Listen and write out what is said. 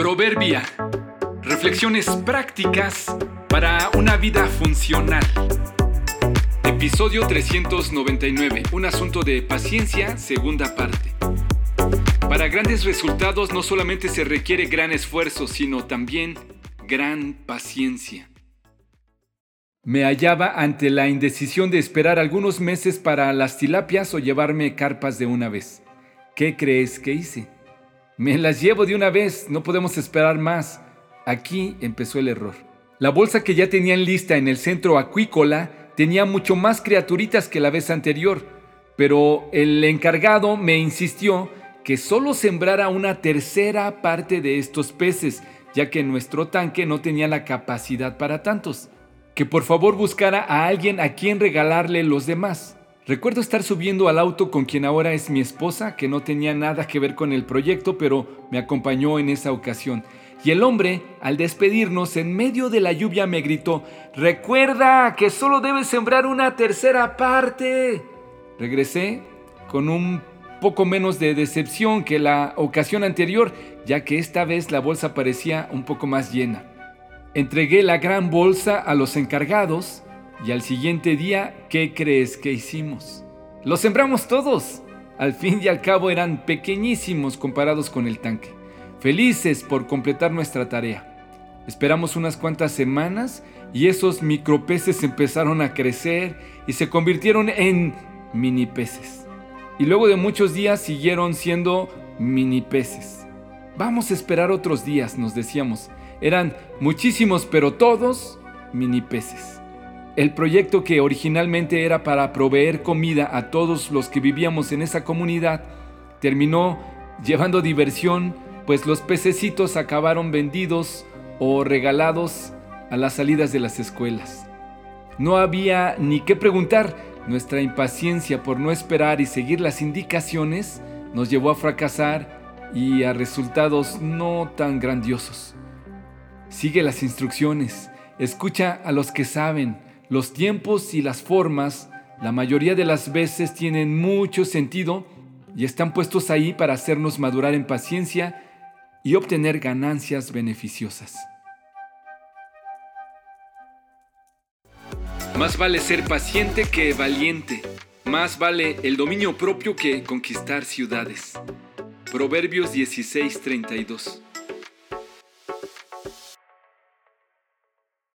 Proverbia. Reflexiones prácticas para una vida funcional. Episodio 399. Un asunto de paciencia, segunda parte. Para grandes resultados no solamente se requiere gran esfuerzo, sino también gran paciencia. Me hallaba ante la indecisión de esperar algunos meses para las tilapias o llevarme carpas de una vez. ¿Qué crees que hice? Me las llevo de una vez, no podemos esperar más. Aquí empezó el error. La bolsa que ya tenían lista en el centro acuícola tenía mucho más criaturitas que la vez anterior, pero el encargado me insistió que solo sembrara una tercera parte de estos peces, ya que nuestro tanque no tenía la capacidad para tantos. Que por favor buscara a alguien a quien regalarle los demás. Recuerdo estar subiendo al auto con quien ahora es mi esposa, que no tenía nada que ver con el proyecto, pero me acompañó en esa ocasión. Y el hombre, al despedirnos en medio de la lluvia, me gritó, recuerda que solo debes sembrar una tercera parte. Regresé con un poco menos de decepción que la ocasión anterior, ya que esta vez la bolsa parecía un poco más llena. Entregué la gran bolsa a los encargados, y al siguiente día, ¿qué crees que hicimos? Lo sembramos todos. Al fin y al cabo eran pequeñísimos comparados con el tanque. Felices por completar nuestra tarea. Esperamos unas cuantas semanas y esos micropeces empezaron a crecer y se convirtieron en mini peces. Y luego de muchos días siguieron siendo mini peces. Vamos a esperar otros días, nos decíamos. Eran muchísimos, pero todos mini peces. El proyecto que originalmente era para proveer comida a todos los que vivíamos en esa comunidad terminó llevando diversión, pues los pececitos acabaron vendidos o regalados a las salidas de las escuelas. No había ni qué preguntar, nuestra impaciencia por no esperar y seguir las indicaciones nos llevó a fracasar y a resultados no tan grandiosos. Sigue las instrucciones, escucha a los que saben, los tiempos y las formas la mayoría de las veces tienen mucho sentido y están puestos ahí para hacernos madurar en paciencia y obtener ganancias beneficiosas. Más vale ser paciente que valiente. Más vale el dominio propio que conquistar ciudades. Proverbios 16:32